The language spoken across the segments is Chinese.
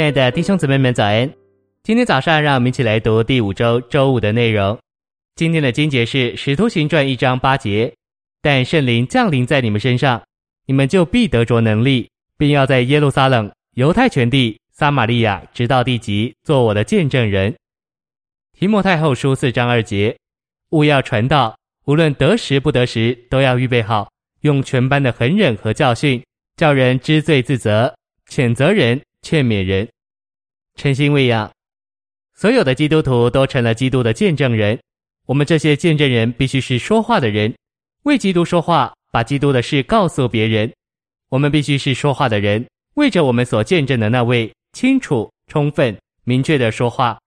亲爱的弟兄姊妹们，早安！今天早上，让我们一起来读第五周周五的内容。今天的经节是《使徒行传》一章八节：“但圣灵降临在你们身上，你们就必得着能力，并要在耶路撒冷、犹太全地、撒玛利亚，直到地极，做我的见证人。”提摩太后书四章二节：“务要传道，无论得时不得时，都要预备好，用全班的恒忍和教训，叫人知罪自责，谴责人。”劝勉人，诚心喂养，所有的基督徒都成了基督的见证人。我们这些见证人必须是说话的人，为基督说话，把基督的事告诉别人。我们必须是说话的人，为着我们所见证的那位，清楚、充分、明确的说话。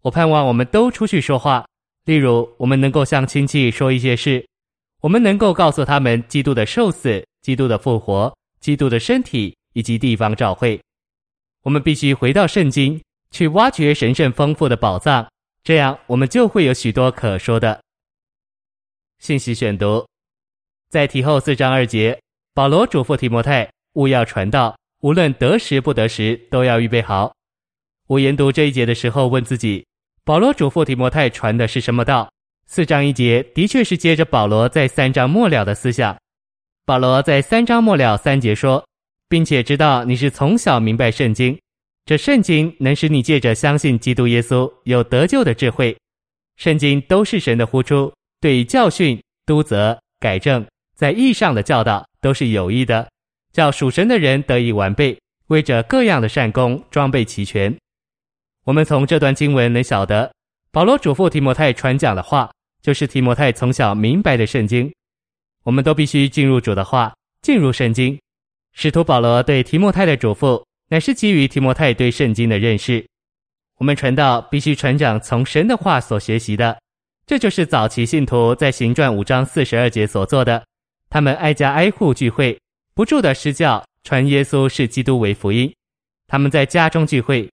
我盼望我们都出去说话。例如，我们能够向亲戚说一些事，我们能够告诉他们基督的受死、基督的复活、基督的身体以及地方教会。我们必须回到圣经，去挖掘神圣丰富的宝藏，这样我们就会有许多可说的。信息选读，在提后四章二节，保罗嘱咐提摩太，勿要传道，无论得时不得时，都要预备好。我研读这一节的时候，问自己：保罗嘱咐提摩太传的是什么道？四章一节的确是接着保罗在三章末了的思想。保罗在三章末了三节说。并且知道你是从小明白圣经，这圣经能使你借着相信基督耶稣有得救的智慧。圣经都是神的呼出，对教训、督责、改正，在义上的教导都是有益的，叫属神的人得以完备，为着各样的善工装备齐全。我们从这段经文能晓得，保罗嘱咐提摩太传讲的话，就是提摩太从小明白的圣经。我们都必须进入主的话，进入圣经。使徒保罗对提摩太的嘱咐，乃是基于提摩太对圣经的认识。我们传道必须传讲从神的话所学习的，这就是早期信徒在行传五章四十二节所做的。他们挨家挨户聚会，不住的施教，传耶稣是基督为福音。他们在家中聚会，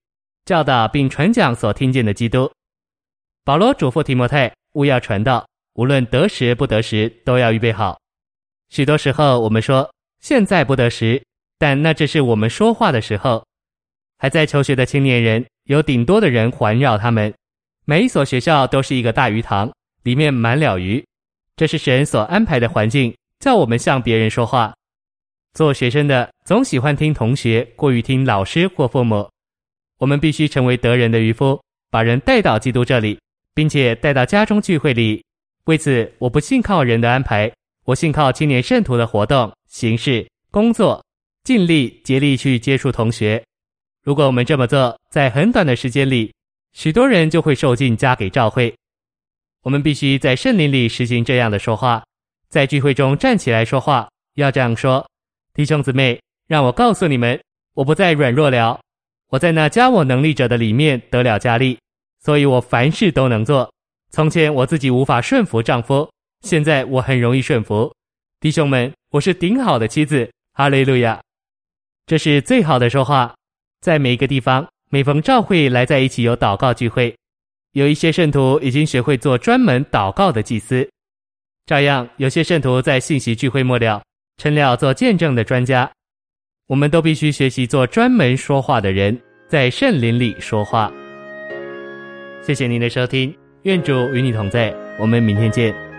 教导并传讲所听见的基督。保罗嘱咐提摩太，务要传道，无论得时不得时，都要预备好。许多时候，我们说。现在不得时，但那只是我们说话的时候。还在求学的青年人，有顶多的人环绕他们。每一所学校都是一个大鱼塘，里面满了鱼。这是神所安排的环境，叫我们向别人说话。做学生的总喜欢听同学，过于听老师或父母。我们必须成为得人的渔夫，把人带到基督这里，并且带到家中聚会里。为此，我不信靠人的安排。我信靠青年圣徒的活动、形式、工作，尽力竭力去接触同学。如果我们这么做，在很短的时间里，许多人就会受尽加给教会。我们必须在圣灵里实行这样的说话，在聚会中站起来说话，要这样说：弟兄姊妹，让我告诉你们，我不再软弱了，我在那加我能力者的里面得了加力，所以我凡事都能做。从前我自己无法顺服丈夫。现在我很容易顺服，弟兄们，我是顶好的妻子，哈利路亚！这是最好的说话。在每一个地方，每逢召会来在一起有祷告聚会，有一些圣徒已经学会做专门祷告的祭司。照样，有些圣徒在信息聚会末了成了做见证的专家。我们都必须学习做专门说话的人，在圣灵里说话。谢谢您的收听，愿主与你同在，我们明天见。